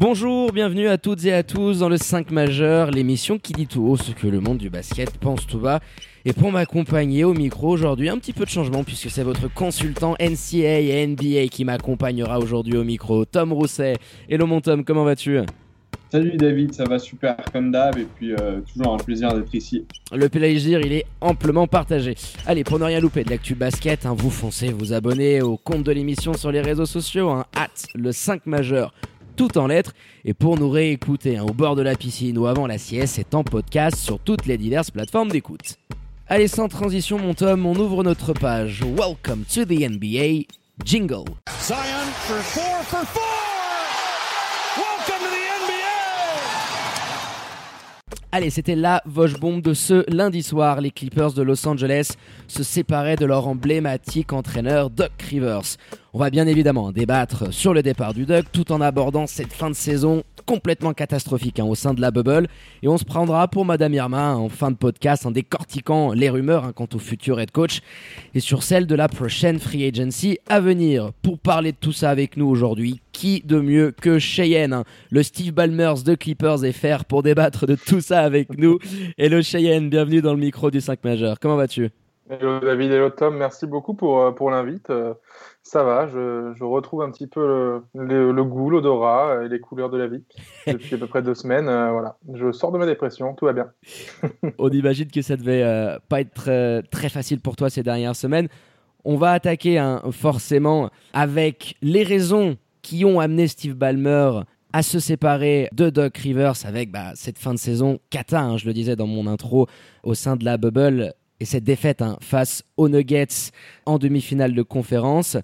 Bonjour, bienvenue à toutes et à tous dans le 5 majeur, l'émission qui dit tout haut ce que le monde du basket pense tout bas. Et pour m'accompagner au micro aujourd'hui, un petit peu de changement puisque c'est votre consultant NCA et NBA qui m'accompagnera aujourd'hui au micro, Tom Rousset. Hello mon Tom, comment vas-tu? Salut David, ça va super comme d'hab et puis euh, toujours un plaisir d'être ici. Le plaisir, il est amplement partagé. Allez, pour ne rien louper de l'actu basket, hein, vous foncez vous abonner au compte de l'émission sur les réseaux sociaux, hein, at le 5 majeur tout en lettres. Et pour nous réécouter hein, au bord de la piscine ou avant la sieste, c'est en podcast sur toutes les diverses plateformes d'écoute. Allez, sans transition, mon Tom, on ouvre notre page. Welcome to the NBA. Jingle. Zion for four for four. Welcome to the Allez, c'était la Voche Bombe de ce lundi soir. Les Clippers de Los Angeles se séparaient de leur emblématique entraîneur Doc Rivers. On va bien évidemment débattre sur le départ du Doc tout en abordant cette fin de saison complètement catastrophique hein, au sein de la bubble. Et on se prendra pour Madame Irma en fin de podcast en décortiquant les rumeurs hein, quant au futur head coach et sur celle de la prochaine free agency à venir. Pour parler de tout ça avec nous aujourd'hui, qui de mieux que Cheyenne, hein, le Steve Ballmers de Clippers FR pour débattre de tout ça avec nous. Hello Cheyenne, bienvenue dans le micro du 5 majeur. Comment vas-tu? Hello David, hello Tom, merci beaucoup pour, euh, pour l'invite. Euh, ça va, je, je, retrouve un petit peu le, le, le goût, l'odorat et les couleurs de la vie depuis à peu près deux semaines. Euh, voilà, je sors de ma dépression, tout va bien. On imagine que ça devait euh, pas être très, très, facile pour toi ces dernières semaines. On va attaquer hein, forcément avec les raisons qui ont amené Steve Ballmer à se séparer de Doc Rivers avec bah, cette fin de saison cata, hein, je le disais dans mon intro, au sein de la bubble et cette défaite hein, face aux Nuggets en demi-finale de conférence.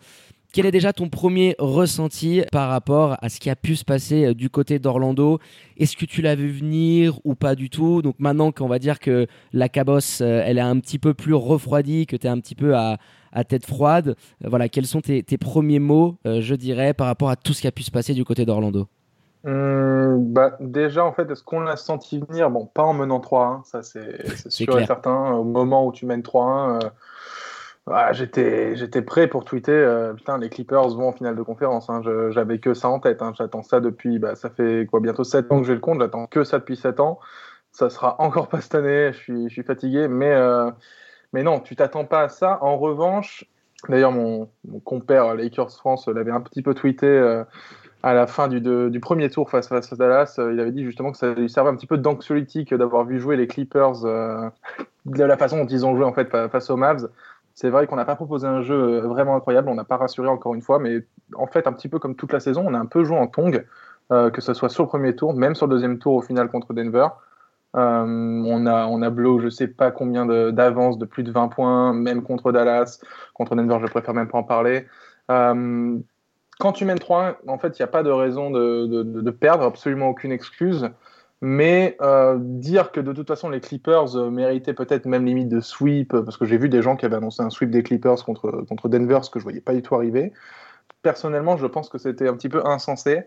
Quel est déjà ton premier ressenti par rapport à ce qui a pu se passer euh, du côté d'Orlando? Est-ce que tu l'as vu venir ou pas du tout? Donc maintenant qu'on va dire que la cabosse, euh, elle est un petit peu plus refroidie, que tu es un petit peu à, tête froide, euh, voilà, quels sont tes premiers mots, je dirais, par rapport à tout ce qui a pu se passer du côté d'Orlando? Mmh, bah, déjà, en fait, est-ce qu'on l'a senti venir? Bon, pas en menant 3-1, ça c'est sûr clair. et certain. Au moment où tu mènes 3-1, euh, ah, j'étais prêt pour tweeter euh, Putain, les Clippers vont en finale de conférence. Hein. J'avais que ça en tête. Hein. J'attends ça depuis, bah, ça fait quoi, bientôt 7 ans que j'ai le compte. J'attends que ça depuis 7 ans. Ça sera encore pas cette année. Je suis, je suis fatigué. Mais, euh, mais non, tu t'attends pas à ça. En revanche, d'ailleurs, mon, mon, compère Lakers France l'avait un petit peu tweeté à la fin du, du premier tour face, face à Dallas, euh, il avait dit justement que ça lui servait un petit peu d'anxiolytique d'avoir vu jouer les Clippers euh, de la façon dont ils ont joué en fait face aux Mavs. C'est vrai qu'on n'a pas proposé un jeu euh, vraiment incroyable, on n'a pas rassuré encore une fois, mais en fait un petit peu comme toute la saison, on a un peu joué en tong, que ce soit sur le premier tour, même sur le deuxième tour au final contre Denver. On a on a blow je sais pas combien d'avance de, de, plus de 20 points, même contre Dallas, contre Denver, je préfère même pas en parler. Quand tu mènes 3-1, en fait, il n'y a pas de raison de, perdre, absolument aucune excuse. Mais euh, dire que de toute façon les Clippers euh, méritaient peut-être même limite de sweep, parce que j'ai vu des gens qui avaient annoncé un sweep des Clippers contre, contre Denver, ce que je voyais pas du tout arriver. Personnellement, je pense que c'était un petit peu insensé,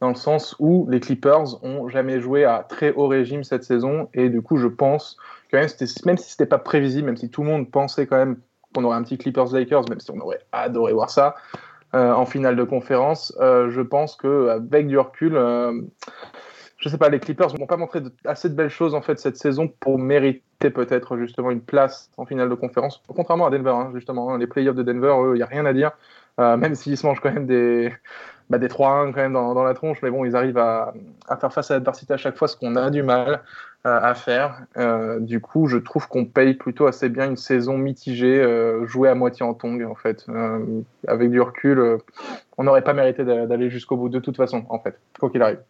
dans le sens où les Clippers ont jamais joué à très haut régime cette saison, et du coup, je pense que même, même si c'était pas prévisible, même si tout le monde pensait quand même qu'on aurait un petit Clippers-Lakers, même si on aurait adoré voir ça, euh, en finale de conférence. Euh, je pense que avec du recul, euh, je sais pas, les Clippers n'ont pas montré assez de belles choses en fait cette saison pour mériter peut-être justement une place en finale de conférence. Contrairement à Denver, hein, justement, hein, les playoffs de Denver, il n'y a rien à dire. Euh, même s'ils se mangent quand même des, bah, des 3-1 quand même dans, la tronche, mais bon, ils arrivent à, faire face à l'adversité à chaque fois, ce qu'on a du mal euh, à faire. Euh, du coup, je trouve qu'on paye plutôt assez bien une saison mitigée, euh, jouée à moitié en tongue, en fait. Euh, avec du recul, on n'aurait pas mérité d'aller jusqu'au bout de toute façon, en fait, quoi qu'il arrive.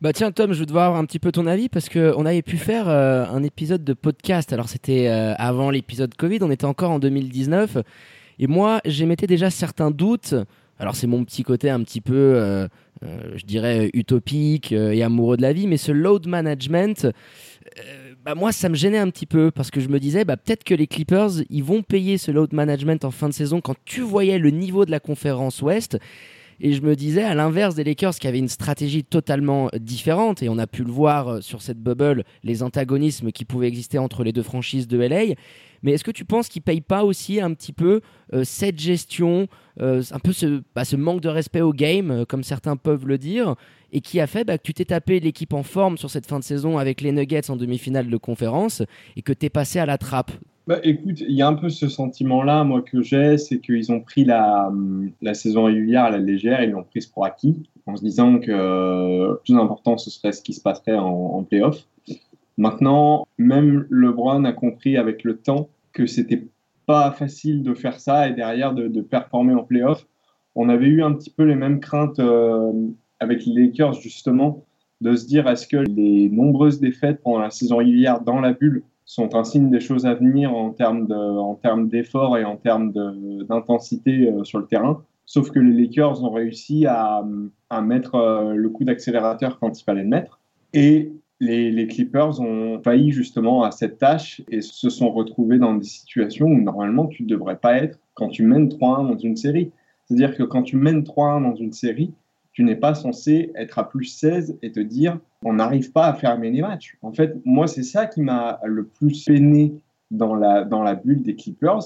Bah tiens Tom, je veux devoir avoir un petit peu ton avis parce que on avait pu faire euh, un épisode de podcast. Alors c'était euh, avant l'épisode Covid, on était encore en 2019 et moi j'émettais déjà certains doutes alors c'est mon petit côté un petit peu euh, je dirais, utopique et amoureux de la vie, mais ce load management, bah, moi, ça me gênait un petit peu parce que je me disais, bah, peut-être que les Clippers, ils vont payer ce load management en fin de saison quand tu voyais le niveau de la conférence Ouest. Et je me disais, à l'inverse des Lakers qui avaient une stratégie totalement différente, et on a pu le voir euh, sur cette bubble, les antagonismes qui pouvaient exister entre les deux franchises de LA. Mais est-ce que tu penses qu'ils ne payent pas aussi un petit peu euh, cette gestion, euh, un peu ce, bah, ce, manque de respect au game, comme certains peuvent le dire, et qui a fait bah, que tu t'es tapé l'équipe en forme sur cette fin de saison avec les Nuggets en demi-finale de conférence, et que tu es passé à la trappe? Bah, écoute, il y a un peu ce sentiment-là, moi, que j'ai, c'est qu'ils ont pris la, la, saison régulière à la légère, ils l'ont prise pour acquis, en se disant que le plus important, ce serait ce qui se passerait en, en playoff. Maintenant, même LeBron a compris avec le temps que c'était pas facile de faire ça et derrière de, performer en playoff. On avait eu un petit peu les mêmes craintes euh, avec les Lakers, justement, de se dire est-ce que les nombreuses défaites pendant la saison régulière dans la bulle sont un signe des choses à venir en termes de, d'efforts et en termes d'intensité euh, sur le terrain? Sauf que les Lakers ont réussi à, à mettre euh, le coup d'accélérateur quand il fallait le mettre. Et les, Clippers ont failli justement à cette tâche et se sont retrouvés dans des situations où normalement tu ne devrais pas être quand tu mènes 3-1 dans une série. C'est-à-dire que quand tu mènes 3-1 dans une série, tu n'es pas censé être à plus 16 et te dire on n'arrive pas à fermer les matchs. En fait, moi, c'est ça qui m'a le plus peiné dans la, dans la bulle des Clippers,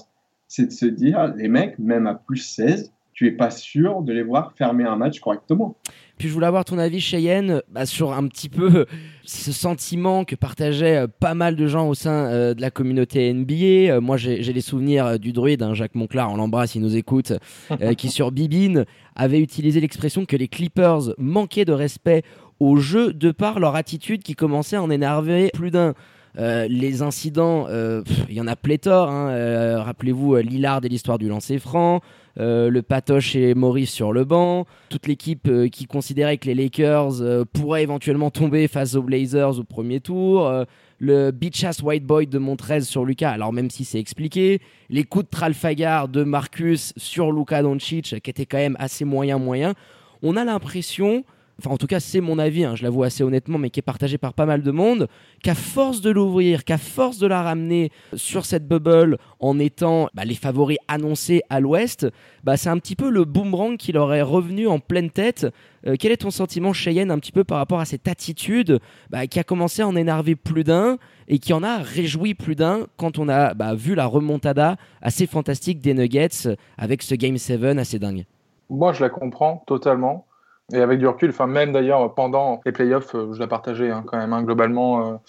c'est de se dire les mecs, même à plus 16, tu es pas sûr de les voir fermer un match correctement. Puis je voulais avoir ton avis, Cheyenne, bah, sur un petit peu ce sentiment que partageaient euh, pas mal de gens au sein euh, de la communauté NBA. Euh, moi, j'ai les souvenirs du druide, hein, Jacques Monclar, on l'embrasse, il nous écoute, qui sur Bibine avait utilisé l'expression que les Clippers manquaient de respect au jeu de par leur attitude qui commençait à en énerver plus d'un. Euh, les incidents, euh, il y en a pléthore. Hein, euh, rappelez-vous Lillard et l'histoire du lancer franc, le patoche et Maurice sur le banc, toute l'équipe qui considérait que les Lakers pourraient éventuellement tomber face aux Blazers au premier tour, le beach ass white boy de Montrez sur Lucas, alors même si c'est expliqué, les coups de Tralfagar de Marcus sur Luka Doncic qui étaient quand même assez moyen moyen. On a l'impression enfin en tout cas c'est mon avis, hein, je l'avoue assez honnêtement, mais qui est partagé par pas mal de monde, qu'à force de l'ouvrir, qu'à force de la ramener sur cette bubble en étant bah, les favoris annoncés à l'ouest, bah, c'est un petit peu le boomerang qui leur est revenu en pleine tête. Euh, quel est ton sentiment, Cheyenne, un petit peu par rapport à cette attitude bah, qui a commencé à en énerver plus d'un et qui en a réjoui plus d'un quand on a vu la remontada assez fantastique des Nuggets avec ce Game 7 assez dingue? Moi, je la comprends totalement. Et avec du recul, enfin même d'ailleurs pendant les playoffs, euh, je la partageais hein, quand même hein, globalement.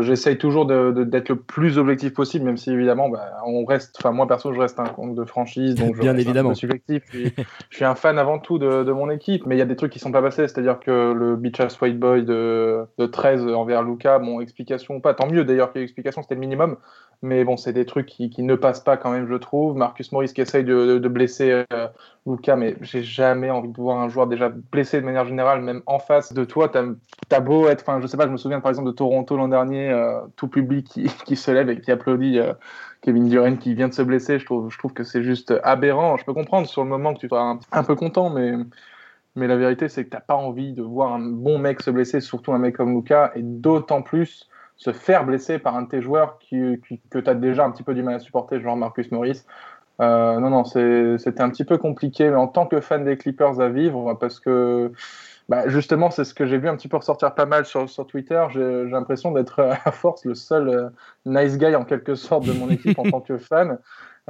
J'essaye toujours d'être le plus objectif possible, même si évidemment, bah, on reste. Enfin moi perso, je reste un compte de franchise, donc je bien évidemment un subjectif. je suis un fan avant tout de, de mon équipe, mais il y a des trucs qui sont pas passés, c'est-à-dire que le Beach Ass White Boy de, de 13 envers Luca, bon explication pas, tant mieux d'ailleurs qu'il y ait explication, c'était le minimum. Mais bon, c'est des trucs qui, qui, ne passent pas quand même, je trouve. Marcus Morris qui essaye de, de, blesser euh, Luca, mais j'ai jamais envie de voir un joueur déjà blessé de manière générale, même en face de toi. T'as as beau être, enfin, je sais pas, je me souviens par exemple de Toronto l'an dernier, euh, tout public qui, se lève et qui applaudit euh, Kevin Durant qui vient de se blesser. Je trouve, que c'est juste aberrant. Je peux comprendre sur le moment que tu sois un, peu content, mais. La vérité, c'est que t'as pas envie de voir un bon mec se blesser, surtout un mec comme Luca, et d'autant plus se faire blesser par un de tes joueurs que tu as déjà un petit peu du mal à supporter, genre Marcus Morris. Euh, non, non, c'était un petit peu compliqué, mais en tant que fan des Clippers à vivre, parce que bah, justement, c'est ce que j'ai vu un petit peu ressortir pas mal sur, sur Twitter. J'ai l'impression d'être à force le seul euh, nice guy en quelque sorte de mon équipe en tant que fan.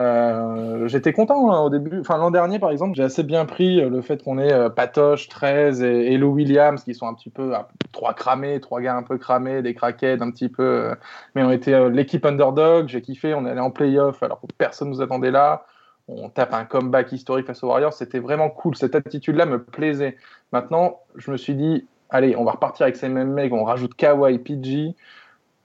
Euh, j'étais content hein, au début. Enfin, l'an dernier, par exemple, j'ai assez bien pris euh, le fait qu'on ait euh, Patoche, 13 et, Lou Williams qui sont un petit peu trois cramés, trois gars un peu cramés, des craquettes un petit peu. mais on était l'équipe underdog. J'ai kiffé. On allé en playoff alors que personne nous attendait là. On tape un comeback historique face aux Warriors. C'était vraiment cool. Cette attitude-là me plaisait. Maintenant, je me suis dit, allez, on va repartir avec ces mêmes mecs. On rajoute Kawhi, PG.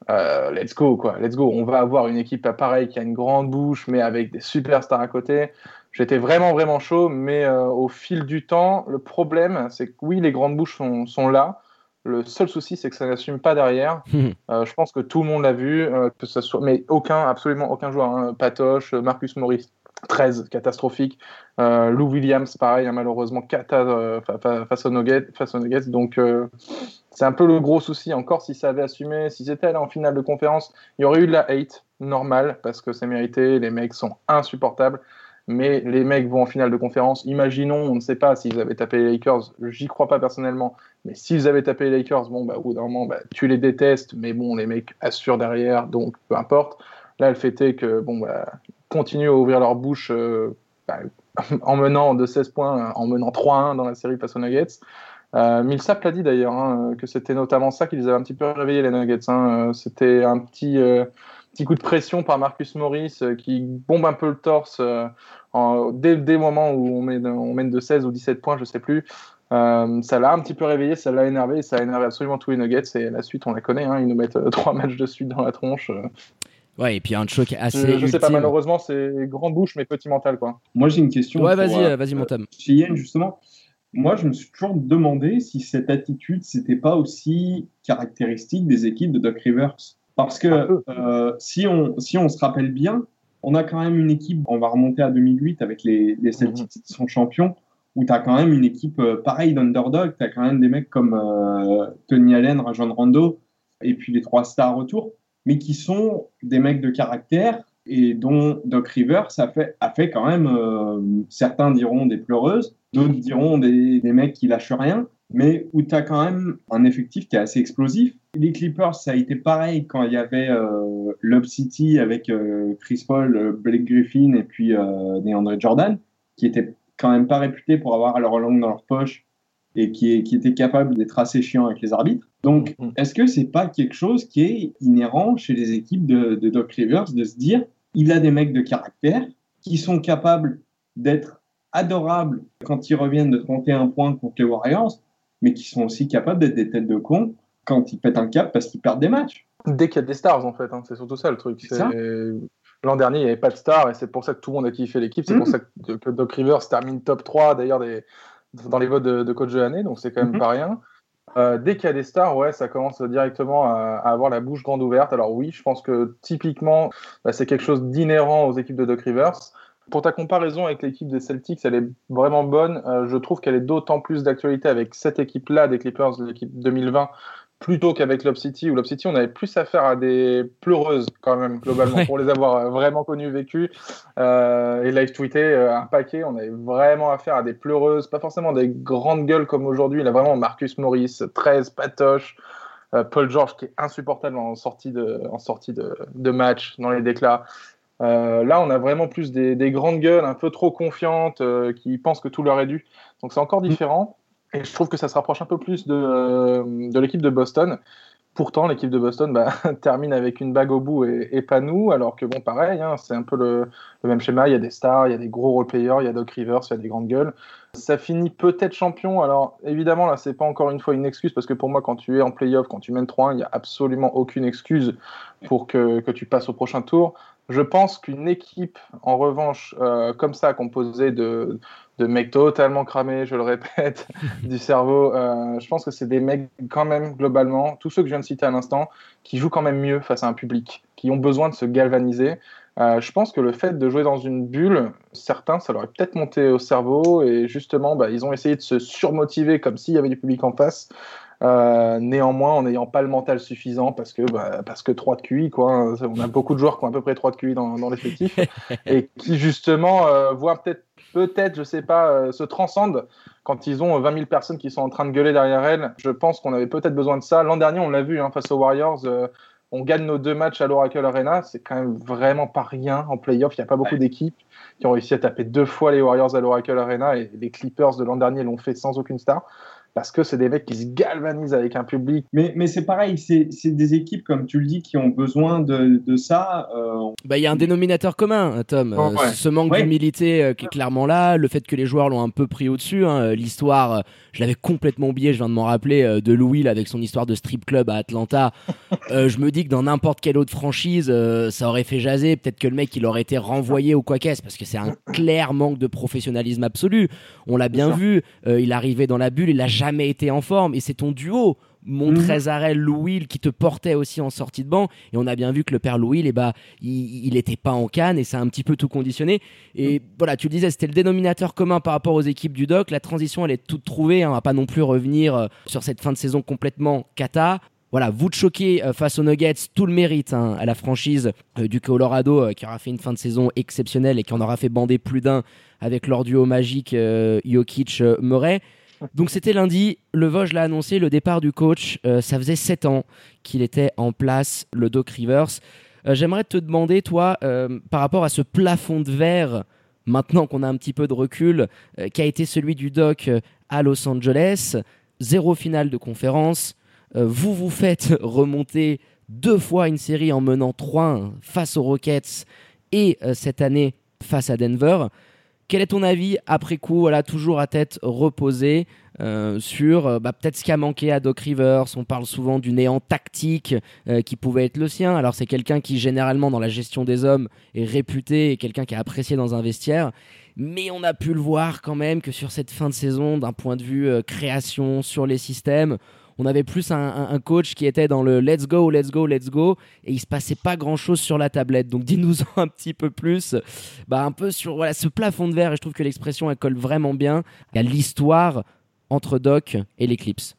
Euh, let's go, quoi. Let's go. On va avoir une équipe pareille qui a une grande bouche, mais avec des superstars à côté. J'étais vraiment, vraiment chaud, mais euh, au fil du temps, le problème, c'est que oui, les grandes bouches sont, sont là. Le seul souci, c'est que ça n'assume pas derrière. Euh, je pense que tout le monde l'a vu, que ce soit, mais aucun, absolument aucun joueur. Hein. Patoche, Marcus Morris, 13, catastrophique. Lou Williams, pareil, hein, malheureusement, cata Nuggets. Face aux Nuggets donc, c'est un peu le gros souci. Encore, si ça avait assumé, si c'était allé en finale de conférence, il y aurait eu de la hate normale parce que c'est mérité. Les mecs sont insupportables. Mais les mecs vont en finale de conférence. Imaginons, on ne sait pas s'ils avaient tapé les Lakers. J'y crois pas personnellement. Mais s'ils avaient tapé les Lakers, bon, bah, au bout d'un moment, bah, tu les détestes. Mais bon, les mecs assurent derrière. Donc, peu importe. Là, le fait est que, bon, bah, continuent à ouvrir leur bouche euh, bah, en menant de 16 points, en menant 3-1 dans la série face aux Nuggets. Euh, Millsap l'a dit d'ailleurs, hein, que c'était notamment ça qui les avait un petit peu réveillés, les Nuggets. Hein. Euh, c'était un petit, euh, petit coup de pression par Marcus Morris euh, qui bombe un peu le torse dès, dès le moment où on mène, on mène de 16 ou 17 points, je sais plus. ça l'a un petit peu réveillé, ça l'a énervé, ça a énervé absolument tous les Nuggets. Et la suite, on la connaît, hein, ils nous mettent trois matchs de suite dans la tronche. Ouais, et puis un choc assez. Je, je sais pas, malheureusement, c'est grand bouche, mais petit mental, quoi. Moi, j'ai une question. Ouais, vas-y, vas-y, mon Tom. Chez Yen, justement, moi, je me suis toujours demandé si cette attitude, c'était pas aussi caractéristique des équipes de Doc Rivers. Parce que euh, si, on, si on se rappelle bien, on a quand même une équipe, on va remonter à 2008 avec les, les Celtics qui sont champions, où tu as quand même une équipe euh, pareille d'underdog, tu as quand même des mecs comme euh, Tony Allen, Rajon Rondo, et puis les trois stars autour, mais qui sont des mecs de caractère et dont Doc Rivers a fait, a fait quand même, euh, certains diront des pleureuses, d'autres diront des, mecs qui lâchent rien, mais où tu as quand même un effectif qui est assez explosif. Les Clippers, ça a été pareil quand il y avait euh, Love City avec euh, Chris Paul, euh, Blake Griffin et puis DeAndre Jordan, qui étaient quand même pas réputés pour avoir leur langue dans leur poche et qui, qui étaient capables d'être assez chiants avec les arbitres. Donc, mm-hmm. est-ce que c'est pas quelque chose qui est inhérent chez les équipes de, de Doc Rivers de se dire il a des mecs de caractère qui sont capables d'être adorables quand ils reviennent de 31 points contre les Warriors, mais qui sont aussi capables d'être des têtes de con quand ils pètent un cap parce qu'ils perdent des matchs? Dès qu'il y a des stars, en fait, hein, c'est surtout ça le truc. L'an dernier, il n'y avait pas de stars et c'est pour ça que tout le monde a kiffé l'équipe. C'est mmh. pour ça que, Doc Rivers termine top 3 d'ailleurs dans les votes de, de coach de l'année, donc c'est quand même mmh. pas rien. Euh, dès qu'il y a des stars, ouais, ça commence directement à, à, avoir la bouche grande ouverte. Alors oui, je pense que typiquement, bah, c'est quelque chose d'inhérent aux équipes de Doc Rivers. Pour ta comparaison avec l'équipe des Celtics, elle est vraiment bonne. Euh, je trouve qu'elle est d'autant plus d'actualité avec cette équipe-là des Clippers, l'équipe 2020, plutôt qu'avec Lob City. Où Lob City, on avait plus affaire à des pleureuses quand même, globalement, ouais. pour les avoir euh, vraiment connues, vécues euh, et live tweeté euh, un paquet. On avait vraiment affaire à des pleureuses, pas forcément des grandes gueules comme aujourd'hui. Il a vraiment Marcus Morris, 13, Patoche, euh, Paul George qui est insupportable en sortie de, en sortie de, de match, dans les déclats. Euh, là, on a vraiment plus des, des, grandes gueules, un peu trop confiantes, euh, qui pensent que tout leur est dû. Donc c'est encore différent. Et je trouve que ça se rapproche un peu plus de, euh, l'équipe de Boston. Pourtant, l'équipe de Boston bah, termine avec une bague au bout et, pas nous, alors que bon, pareil, hein, c'est un peu le, même schéma. Il y a des stars, il y a des gros role-players, il y a Doc Rivers, il y a des grandes gueules. Ça finit peut-être champion. Alors évidemment, là, c'est pas encore une fois une excuse parce que pour moi, quand tu es en playoff, quand tu mènes 3-1, il n'y a absolument aucune excuse pour que tu passes au prochain tour. Je pense qu'une équipe, en revanche, euh, comme ça, composée de, de mecs totalement cramés, je le répète, du cerveau, euh, je pense que c'est des mecs quand même, globalement, tous ceux que je viens de citer à l'instant, qui jouent quand même mieux face à un public, qui ont besoin de se galvaniser. Euh, je pense que le fait de jouer dans une bulle, certains, ça leur est peut-être monté au cerveau, et justement, bah, ils ont essayé de se surmotiver comme s'il y avait du public en face. Euh, néanmoins, en n'ayant pas le mental suffisant, parce que, bah, parce que 3 de QI, quoi. Hein, on a beaucoup de joueurs qui ont à peu près 3 de QI dans, dans l'effectif, et qui justement euh, voient peut-être, peut-être, je sais pas, euh, se transcendent quand ils ont 20 000 personnes qui sont en train de gueuler derrière elles. Je pense qu'on avait peut-être besoin de ça. L'an dernier, on l'a vu hein, face aux Warriors. Euh, on gagne nos deux matchs à l'Oracle Arena, c'est quand même vraiment pas rien en playoff. Il n'y a pas beaucoup ouais. d'équipes qui ont réussi à taper deux fois les Warriors à l'Oracle Arena et les Clippers de l'an dernier l'ont fait sans aucune star parce que c'est des mecs qui se galvanisent avec un public. Mais, c'est pareil, c'est des équipes, comme tu le dis, qui ont besoin de, de ça. Euh... Bah, il y a un dénominateur commun, Tom. Oh, ouais. Ce manque ouais. d'humilité euh, qui est clairement là, le fait que les joueurs l'ont un peu pris au-dessus. Hein. L'histoire, euh, je l'avais complètement oublié, je viens de m'en rappeler, euh, de Louis avec son histoire de strip club à Atlanta. je me dis que dans n'importe quelle autre franchise, ça aurait fait jaser. Peut-être que le mec, il aurait été renvoyé au quoi qu'est-ce, parce que c'est un clair manque de professionnalisme absolu. On l'a bien vu, il arrivait dans la bulle, il a jamais été en forme et c'est ton duo Montrezarel, mmh. Louis qui te portait aussi en sortie de banc et on a bien vu que le père Louis eh bah, il n'était pas en canne et ça a un petit peu tout conditionné et mmh. voilà tu le disais c'était le dénominateur commun par rapport aux équipes du doc la transition elle est toute trouvée hein. on va pas non plus revenir euh, sur cette fin de saison complètement cata voilà, vous de choquer euh, face aux Nuggets, tout le mérite hein, à la franchise euh, du Colorado qui aura fait une fin de saison exceptionnelle et qui en aura fait bander plus d'un avec leur duo magique Jokic-Murray. Donc c'était lundi, le Vosges l'a annoncé, le départ du coach. Euh, ça faisait 7 ans qu'il était en place, le Doc Rivers. Euh, j'aimerais te demander, toi, euh, par rapport à ce plafond de verre, maintenant qu'on a un petit peu de recul, qui a été celui du Doc à Los Angeles, zéro finale de conférence. vous vous faites remonter deux fois une série en menant 3 face aux Rockets et cette année face à Denver. Quel est ton avis après coup, voilà, toujours à tête reposée, euh, sur euh, bah, peut-être ce qui a manqué à Doc Rivers? On parle souvent du néant tactique euh, qui pouvait être le sien. Alors c'est quelqu'un qui généralement dans la gestion des hommes est réputé et quelqu'un qui est apprécié dans un vestiaire. Mais on a pu le voir quand même que sur cette fin de saison, d'un point de vue création sur les systèmes, on avait plus un, coach qui était dans le let's go, let's go, let's go, et il se passait pas grand chose sur la tablette. Donc dis-nous un petit peu plus, bah, un peu sur voilà, ce plafond de verre, et je trouve que l'expression elle colle vraiment bien à l'histoire entre Doc et l'Eclipse.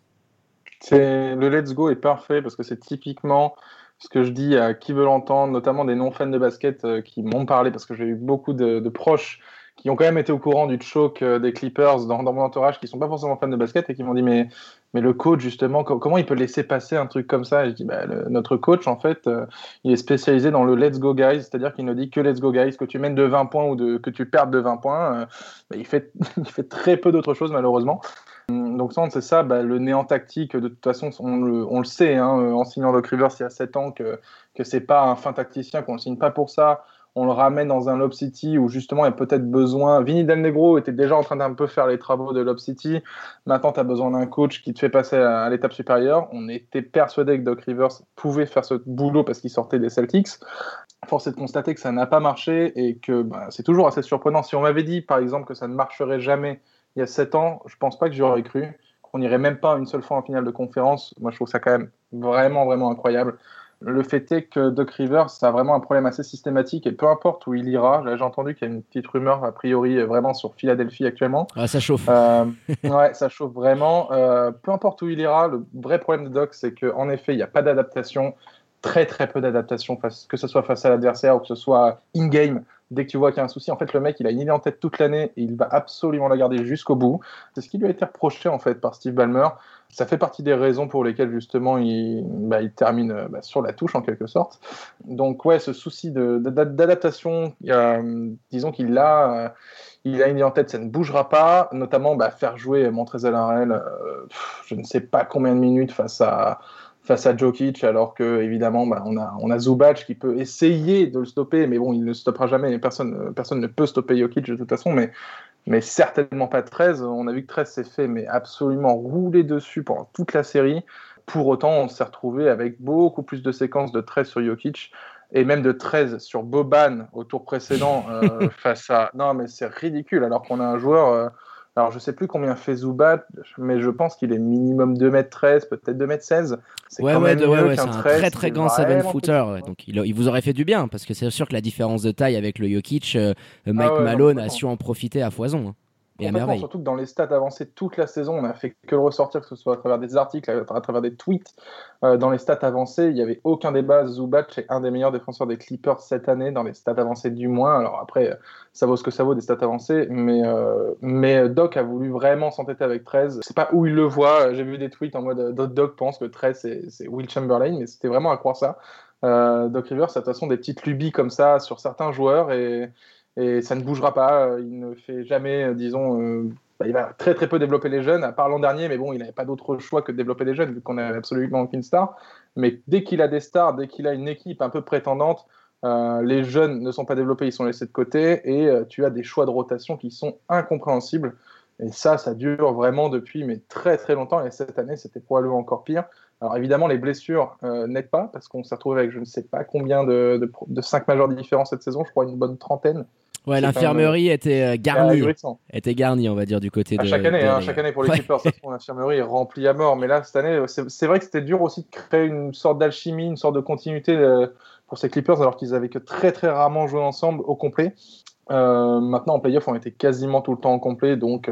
C'est le let's go est parfait parce que c'est typiquement ce que je dis à qui veut l'entendre, notamment des non-fans de basket euh, qui m'ont parlé parce que j'ai eu beaucoup de, proches qui ont quand même été au courant du choc euh, des Clippers dans, mon entourage qui sont pas forcément fans de basket et qui m'ont dit mais mais le coach, justement, comment il peut laisser passer un truc comme ça? Je dis, bah, notre coach, en fait, euh, il est spécialisé dans le let's go guys, c'est-à-dire qu'il ne dit que let's go guys, que tu mènes de 20 points ou que tu perdes de 20 points. Euh, bah, il, fait, il fait très peu d'autres choses, malheureusement. Donc, c'est ça, bah, le néant tactique, de toute façon, on le, on le sait, hein, en signant Doc Rivers il y a 7 ans, que, que c'est pas un fin tacticien, qu'on ne signe pas pour ça on le ramène dans un Lob City où justement il y a peut-être besoin. Vinny Del Negro était déjà en train d'un peu faire les travaux de Lob City. Maintenant, tu as besoin d'un coach qui te fait passer à, l'étape supérieure. On était persuadé que Doc Rivers pouvait faire ce boulot parce qu'il sortait des Celtics. Force est de constater que ça n'a pas marché et que bah, c'est toujours assez surprenant. Si on m'avait dit, par exemple, que ça ne marcherait jamais il y a 7 ans, je pense pas que j'aurais cru. qu'on n'irait même pas une seule fois en finale de conférence. Moi, je trouve ça quand même vraiment, vraiment incroyable. Le fait est que Doc Rivers, ça a vraiment un problème assez systématique et peu importe où il ira, j'ai entendu qu'il y a une petite rumeur a priori vraiment sur Philadelphie actuellement. Ah, ça chauffe. Euh, ouais, ça chauffe vraiment. Euh, peu importe où il ira, le vrai problème de Doc, c'est qu'en effet, il n'y a pas d'adaptation, très très peu d'adaptation, que ce soit face à l'adversaire ou que ce soit in-game. Dès que tu vois qu'il y a un souci, en fait, le mec, il a une idée en tête toute l'année et il va absolument la garder jusqu'au bout. C'est ce qui lui a été reproché en fait par Steve Ballmer. Ça fait partie des raisons pour lesquelles justement il, bah, termine bah, sur la touche en quelque sorte. Donc ouais, ce souci d'adaptation, disons qu'il a, euh, il a une idée en tête, ça ne bougera pas, notamment bah, faire jouer Montrezl euh, je ne sais pas combien de minutes face à face à Jokic, alors que évidemment bah, on, a, on a Zubac qui peut essayer de le stopper, mais bon, il ne stoppera jamais, personne, personne ne peut stopper Jokic de toute façon, mais mais certainement pas 13. On a vu que 13 s'est fait mais absolument rouler dessus pendant toute la série. Pour autant, on s'est retrouvé avec beaucoup plus de séquences de 13 sur Jokic et même de 13 sur Boban au tour précédent euh, face à. Non, mais c'est ridicule alors qu'on a un joueur. Euh, alors, je sais plus combien fait Zubat, mais je pense qu'il est minimum 2m13, peut-être 2m16. C'est ouais, ouais, ouais, c'est un très très grand 7 footer. Donc, il, vous aurait fait du bien parce que c'est sûr que la différence de taille avec le Jokic, euh, Mike ah Malone a su en profiter à foison. Hein. Surtout que dans les stats avancées toute la saison, on n'a fait que le ressortir, que ce soit à travers des articles, à travers des tweets. Euh, dans les stats avancées, il n'y avait aucun débat. Zubac est un des meilleurs défenseurs des Clippers cette année, dans les stats avancées du moins. Alors après, ça vaut ce que ça vaut des stats avancées, mais, euh, mais Doc a voulu vraiment s'entêter avec 13. C'est pas où il le voit. J'ai vu des tweets en mode Doc pense que 13 c'est Will Chamberlain, mais c'était vraiment à croire ça. Euh, Doc Rivers, de toute façon des petites lubies comme ça sur certains joueurs et et ça ne bougera pas. Euh, il ne fait jamais, euh, disons, euh, bah, il va très très peu développer les jeunes, à part l'an dernier, mais bon, il n'avait pas d'autre choix que de développer les jeunes, vu qu'on n'a absolument aucune star. Mais dès qu'il a des stars, dès qu'il a une équipe un peu prétendante, les jeunes ne sont pas développés, ils sont laissés de côté, et tu as des choix de rotation qui sont incompréhensibles. Et ça, ça dure vraiment depuis mais très très longtemps, et cette année, c'était probablement encore pire. Alors évidemment, les blessures n'aident pas, parce qu'on s'est retrouvé avec je ne sais pas combien de, de, de 5 majeurs différents cette saison, je crois une bonne trentaine. Ouais, l'infirmerie était euh, garnie. Était garnie, on va dire, du côté à de. Chaque année, hein, chaque année pour les Clippers, l'infirmerie est remplie à mort. Mais là, cette année, c'est vrai que c'était dur aussi de créer une sorte d'alchimie, une sorte de continuité euh, pour ces Clippers, alors qu'ils avaient que très très rarement joué ensemble au complet. Euh, maintenant, en playoff, on était quasiment tout le temps au complet, donc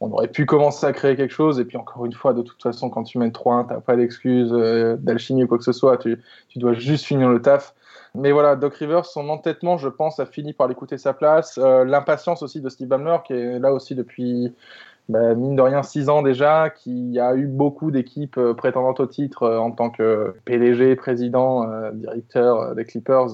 on aurait pu commencer à créer quelque chose. Et puis encore une fois, de toute façon, quand tu mènes 3-1, t'as pas d'excuse d'alchimie ou quoi que ce soit. Tu, dois juste finir le taf. Mais voilà, Doc Rivers, son entêtement, je pense, a fini par l'écouter sa place. Euh, l'impatience aussi de Steve Ballmer, qui est là aussi depuis, bah, mine de rien, six ans déjà, qui a eu beaucoup d'équipes euh, prétendantes au titre euh, en tant que PDG, président, directeur des Clippers.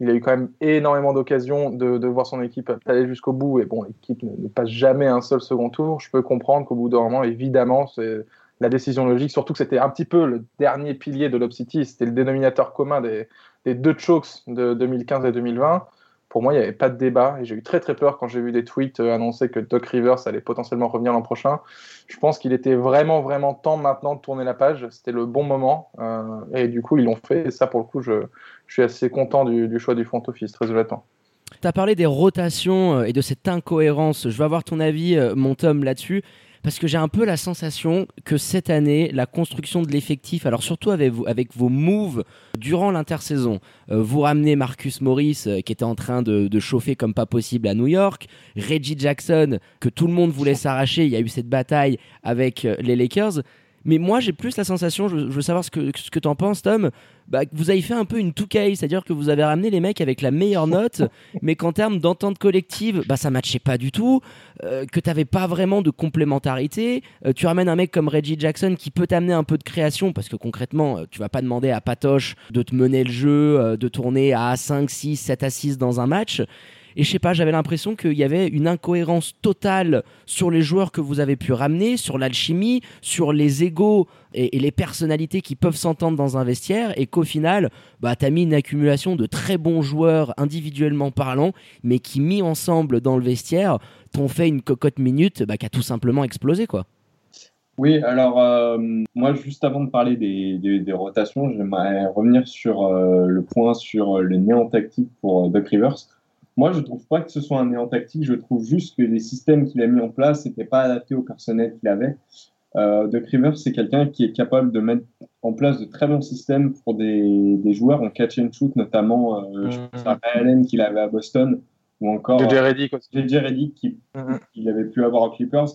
Il a eu quand même énormément d'occasions de, voir son équipe aller jusqu'au bout. Et bon, l'équipe ne, passe jamais un seul second tour. Je peux comprendre qu'au bout d'un moment, évidemment, c'est la décision logique, surtout que c'était un petit peu le dernier pilier de l'Obsity, c'était le dénominateur commun des, les deux chokes de 2015 et 2020, pour moi, il n'y avait pas de débat. Et j'ai eu très très peur quand j'ai vu des tweets euh, annoncer que Doc Rivers allait potentiellement revenir l'an prochain. Je pense qu'il était vraiment vraiment temps maintenant de tourner la page. C'était le bon moment. Euh, et du coup, ils l'ont fait. Et ça, pour le coup, je, suis assez content du, choix du front office, très honnêtement. Tu as parlé des rotations euh, et de cette incohérence. Je veux avoir ton avis, mon Tom, là-dessus parce que j'ai un peu la sensation que cette année, la construction de l'effectif, alors surtout avec, vos moves durant l'intersaison, euh, vous ramenez Marcus Morris euh, qui était en train de, de, chauffer comme pas possible à New York, Reggie Jackson que tout le monde voulait s'arracher, il y a eu cette bataille avec euh, les Lakers. Mais moi, j'ai plus la sensation, je, veux savoir ce que, ce que tu en penses, Tom, bah, que vous avez fait un peu une 2K, c'est-à-dire que vous avez ramené les mecs avec la meilleure note, mais qu'en termes d'entente collective, bah, ça matchait pas du tout, euh, que tu n'avais pas vraiment de complémentarité. Euh, tu ramènes un mec comme Reggie Jackson qui peut t'amener un peu de création, parce que concrètement, euh, tu vas pas demander à Patoche de te mener le jeu, de tourner à 5, 6, 7 à 6 dans un match. Et je sais pas, j'avais l'impression qu'il y avait une incohérence totale sur les joueurs que vous avez pu ramener, sur l'alchimie, sur les égaux et, les personnalités qui peuvent s'entendre dans un vestiaire, et qu'au final, bah, tu as mis une accumulation de très bons joueurs individuellement parlant, mais qui mis ensemble dans le vestiaire, t'ont fait une cocotte minute bah, qui a tout simplement explosé. quoi. Oui, alors euh, moi, juste avant de parler des, rotations, j'aimerais revenir sur euh, le point sur le néant tactique pour euh, Doc Rivers. Moi, je trouve pas que ce soit un néant tactique. Je trouve juste que les systèmes qu'il a mis en place n'étaient pas adaptés au personnel qu'il avait. Euh, Doc Rivers, c'est quelqu'un qui est capable de mettre en place de très bons systèmes pour des, des joueurs en catch and shoot, notamment euh, je mm. pense à Allen qu'il avait à Boston, ou encore JJ Redick, Redick qu'il qui avait pu avoir aux Clippers.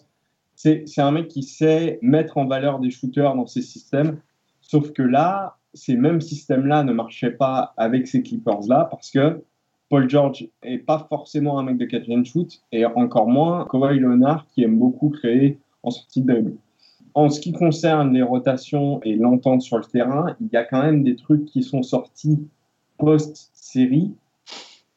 C'est un mec qui sait mettre en valeur des shooters dans ses systèmes, sauf que là, ces mêmes systèmes-là ne marchaient pas avec ces Clippers-là parce que Paul George est pas forcément un mec de catch and shoot et encore moins Kawhi Leonard qui aime beaucoup créer en sortie de dribble. En ce qui concerne les rotations et l'entente sur le terrain, il y a quand même des trucs qui sont sortis post-série